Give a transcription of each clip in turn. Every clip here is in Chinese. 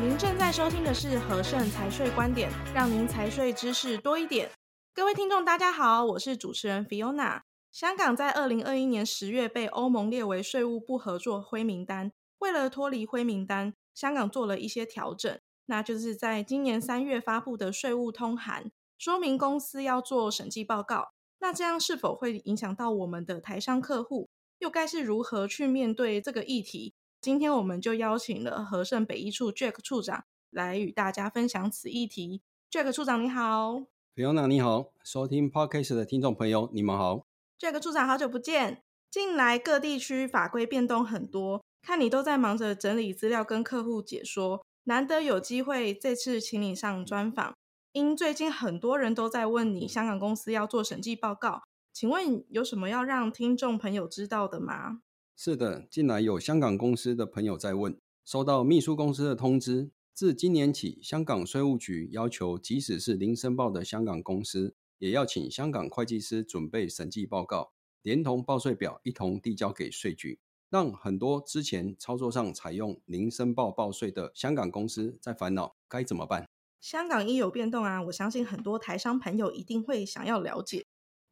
您正在收听的是和盛财税观点，让您财税知识多一点。各位听众，大家好，我是主持人 Fiona。香港在二零二一年十月被欧盟列为税务不合作灰名单。为了脱离灰名单，香港做了一些调整，那就是在今年三月发布的税务通函，说明公司要做审计报告。那这样是否会影响到我们的台商客户？又该是如何去面对这个议题？今天我们就邀请了和盛北一处 Jack 处长来与大家分享此议题。Jack 处长你好，Fiona 你好，收听 Podcast 的听众朋友你们好，Jack 处长好久不见。近来各地区法规变动很多，看你都在忙着整理资料跟客户解说，难得有机会这次请你上专访。因最近很多人都在问你香港公司要做审计报告，请问有什么要让听众朋友知道的吗？是的，近来有香港公司的朋友在问，收到秘书公司的通知，自今年起，香港税务局要求，即使是零申报的香港公司，也要请香港会计师准备审计报告，连同报税表一同递交给税局，让很多之前操作上采用零申报报税的香港公司在烦恼该怎么办。香港一有变动啊，我相信很多台商朋友一定会想要了解。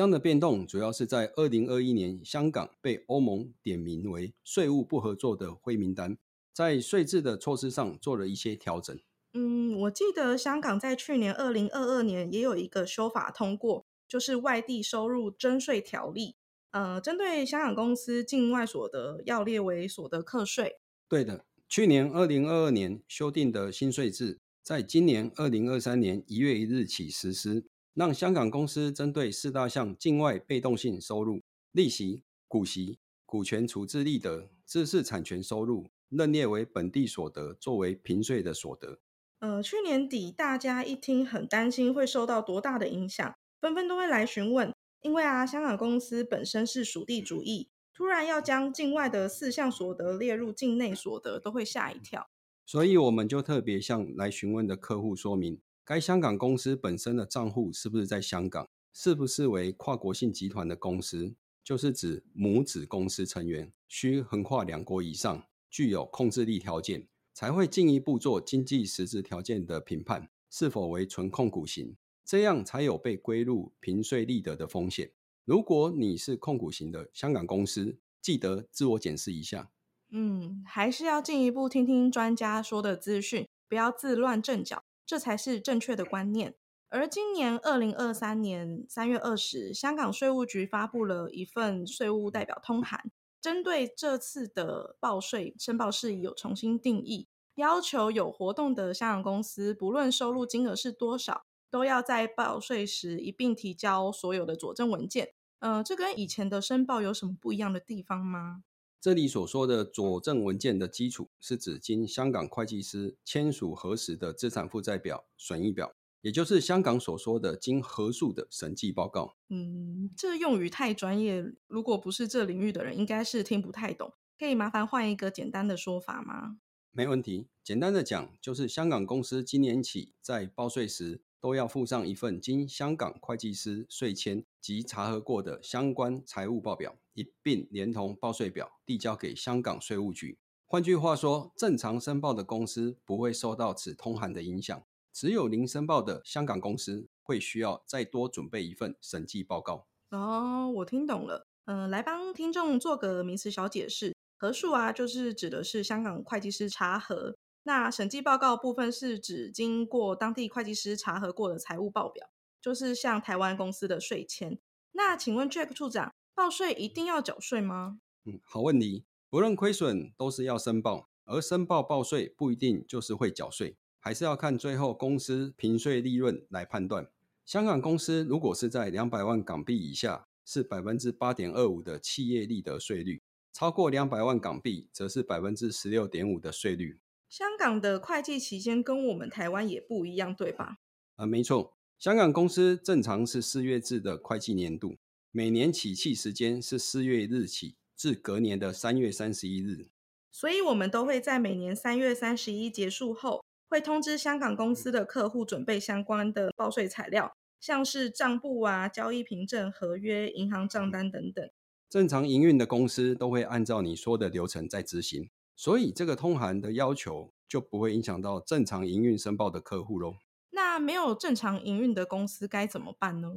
这样的变动主要是在二零二一年，香港被欧盟点名为税务不合作的灰名单，在税制的措施上做了一些调整。嗯，我记得香港在去年二零二二年也有一个修法通过，就是外地收入征税条例。呃，针对香港公司境外所得要列为所得课税。对的，去年二零二二年修订的新税制，在今年二零二三年一月一日起实施。让香港公司针对四大项境外被动性收入、利息、股息、股权处置利得、知识产权收入，认列为本地所得，作为平税的所得。呃，去年底大家一听很担心会受到多大的影响，纷纷都会来询问。因为啊，香港公司本身是属地主义，突然要将境外的四项所得列入境内所得，都会吓一跳。所以我们就特别向来询问的客户说明。该香港公司本身的账户是不是在香港？是不是为跨国性集团的公司？就是指母子公司成员需横跨两国以上，具有控制力条件，才会进一步做经济实质条件的评判，是否为纯控股型，这样才有被归入平税利得的风险。如果你是控股型的香港公司，记得自我检视一下。嗯，还是要进一步听听专家说的资讯，不要自乱阵脚。这才是正确的观念。而今年二零二三年三月二十，香港税务局发布了一份税务代表通函，针对这次的报税申报事宜有重新定义，要求有活动的香港公司，不论收入金额是多少，都要在报税时一并提交所有的佐证文件。呃，这跟以前的申报有什么不一样的地方吗？这里所说的佐证文件的基础，是指经香港会计师签署核实的资产负债表、损益表，也就是香港所说的经核数的审计报告。嗯，这用语太专业，如果不是这领域的人，应该是听不太懂。可以麻烦换一个简单的说法吗？没问题，简单的讲，就是香港公司今年起在报税时，都要附上一份经香港会计师税签及查核过的相关财务报表，一并连同报税表递交给香港税务局。换句话说，正常申报的公司不会受到此通函的影响，只有零申报的香港公司会需要再多准备一份审计报告。哦，我听懂了。嗯、呃，来帮听众做个名词小解释，核数啊，就是指的是香港会计师查核。那审计报告部分是指经过当地会计师查核过的财务报表，就是像台湾公司的税签。那请问 Jack 处长，报税一定要缴税吗？嗯，好问题。不论亏损都是要申报，而申报报税不一定就是会缴税，还是要看最后公司平税利润来判断。香港公司如果是在两百万港币以下，是百分之八点二五的企业利得税率；超过两百万港币，则是百分之十六点五的税率。香港的会计期间跟我们台湾也不一样，对吧？啊、呃，没错，香港公司正常是四月制的会计年度，每年起计时间是四月一日起至隔年的三月三十一日。所以，我们都会在每年三月三十一结束后，会通知香港公司的客户准备相关的报税材料，像是账簿啊、交易凭证、合约、银行账单等等。正常营运的公司都会按照你说的流程在执行。所以，这个通函的要求就不会影响到正常营运申报的客户喽。那没有正常营运的公司该怎么办呢？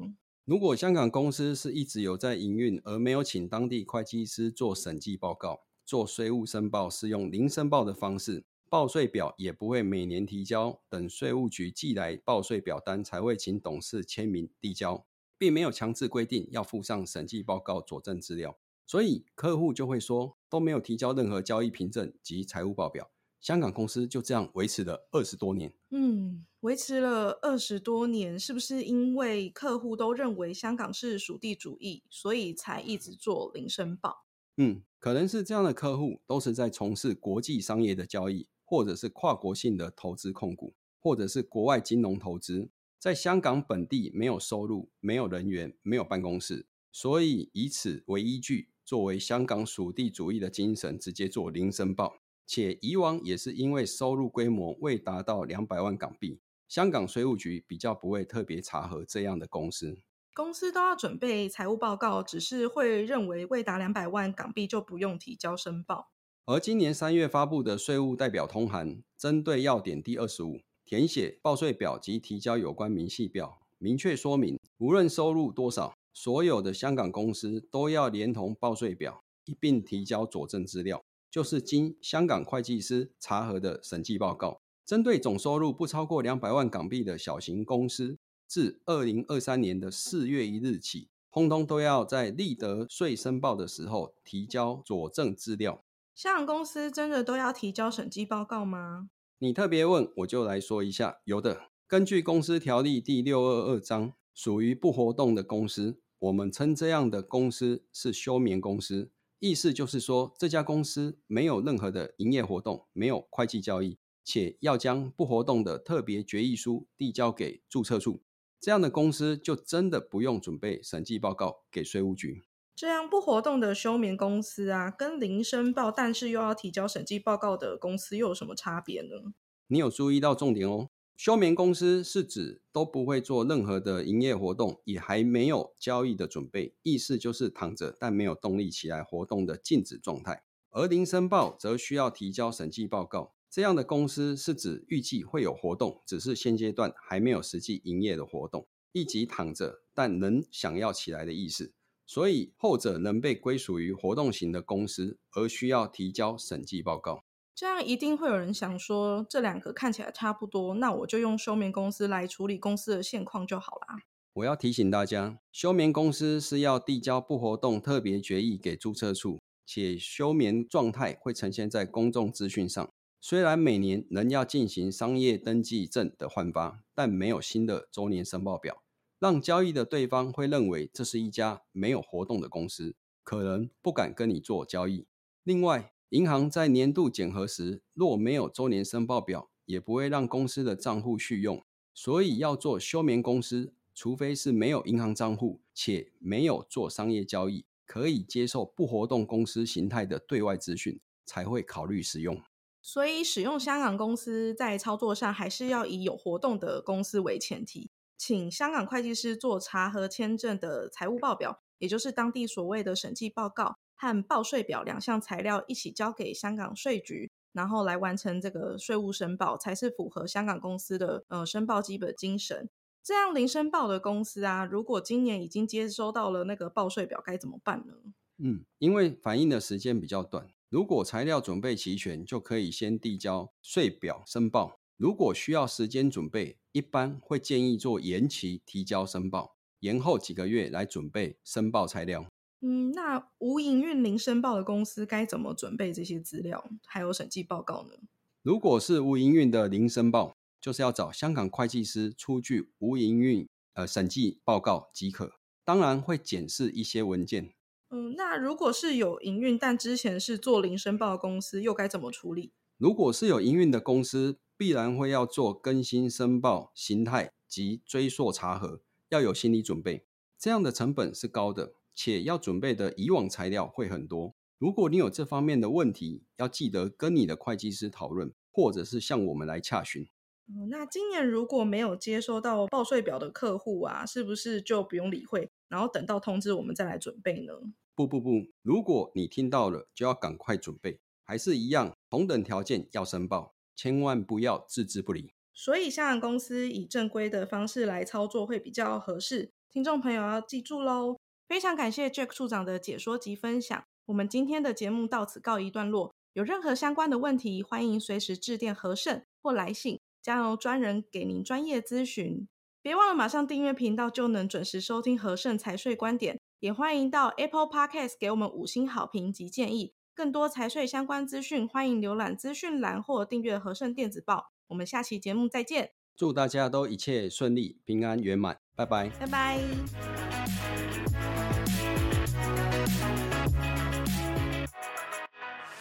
如果香港公司是一直有在营运，而没有请当地会计师做审计报告、做税务申报，是用零申报的方式，报税表也不会每年提交，等税务局寄来报税表单才会请董事签名递交，并没有强制规定要附上审计报告佐证资料，所以客户就会说都没有提交任何交易凭证及财务报表。香港公司就这样维持了二十多年。嗯，维持了二十多年，是不是因为客户都认为香港是属地主义，所以才一直做零申报？嗯，可能是这样的客户都是在从事国际商业的交易，或者是跨国性的投资控股，或者是国外金融投资，在香港本地没有收入、没有人员、没有办公室，所以以此为依据，作为香港属地主义的精神，直接做零申报。且以往也是因为收入规模未达到两百万港币，香港税务局比较不会特别查核这样的公司。公司都要准备财务报告，只是会认为未达两百万港币就不用提交申报。而今年三月发布的税务代表通函，针对要点第二十五，填写报税表及提交有关明细表，明确说明，无论收入多少，所有的香港公司都要连同报税表一并提交佐证资料。就是经香港会计师查核的审计报告，针对总收入不超过两百万港币的小型公司，自二零二三年的四月一日起，通通都要在利得税申报的时候提交佐证资料。香港公司真的都要提交审计报告吗？你特别问，我就来说一下，有的。根据公司条例第六二二章，属于不活动的公司，我们称这样的公司是休眠公司。意思就是说，这家公司没有任何的营业活动，没有会计交易，且要将不活动的特别决议书递交给注册处，这样的公司就真的不用准备审计报告给税务局。这样不活动的休眠公司啊，跟零申报但是又要提交审计报告的公司又有什么差别呢？你有注意到重点哦。休眠公司是指都不会做任何的营业活动，也还没有交易的准备，意思就是躺着但没有动力起来活动的静止状态。而零申报则需要提交审计报告，这样的公司是指预计会有活动，只是现阶段还没有实际营业的活动，以及躺着但能想要起来的意思。所以后者能被归属于活动型的公司，而需要提交审计报告。这样一定会有人想说，这两个看起来差不多，那我就用休眠公司来处理公司的现况就好啦。我要提醒大家，休眠公司是要递交不活动特别决议给注册处，且休眠状态会呈现在公众资讯上。虽然每年仍要进行商业登记证的换发，但没有新的周年申报表，让交易的对方会认为这是一家没有活动的公司，可能不敢跟你做交易。另外，银行在年度检核时，若没有周年申报表，也不会让公司的账户续用。所以要做休眠公司，除非是没有银行账户且没有做商业交易，可以接受不活动公司形态的对外资讯，才会考虑使用。所以使用香港公司在操作上，还是要以有活动的公司为前提，请香港会计师做查核签证的财务报表，也就是当地所谓的审计报告。和报税表两项材料一起交给香港税局，然后来完成这个税务申报，才是符合香港公司的呃申报基本精神。这样零申报的公司啊，如果今年已经接收到了那个报税表，该怎么办呢？嗯，因为反映的时间比较短，如果材料准备齐全，就可以先递交税表申报。如果需要时间准备，一般会建议做延期提交申报，延后几个月来准备申报材料。嗯，那无营运零申报的公司该怎么准备这些资料，还有审计报告呢？如果是无营运的零申报，就是要找香港会计师出具无营运呃审计报告即可。当然会检视一些文件。嗯，那如果是有营运但之前是做零申报的公司，又该怎么处理？如果是有营运的公司，必然会要做更新申报形态及追溯查核，要有心理准备，这样的成本是高的。且要准备的以往材料会很多。如果你有这方面的问题，要记得跟你的会计师讨论，或者是向我们来洽询。嗯，那今年如果没有接收到报税表的客户啊，是不是就不用理会，然后等到通知我们再来准备呢？不不不，如果你听到了，就要赶快准备。还是一样，同等条件要申报。千万不要置之不理。所以，香港公司以正规的方式来操作会比较合适。听众朋友要记住喽！非常感谢 Jack 处长的解说及分享。我们今天的节目到此告一段落。有任何相关的问题，欢迎随时致电和盛或来信，将由专人给您专业咨询。别忘了马上订阅频道，就能准时收听和盛财税观点。也欢迎到 Apple Podcast 给我们五星好评及建议。更多财税相关资讯，欢迎浏览资讯栏或订阅和盛电子报。我们下期节目再见。祝大家都一切顺利、平安圆满。拜拜。拜拜。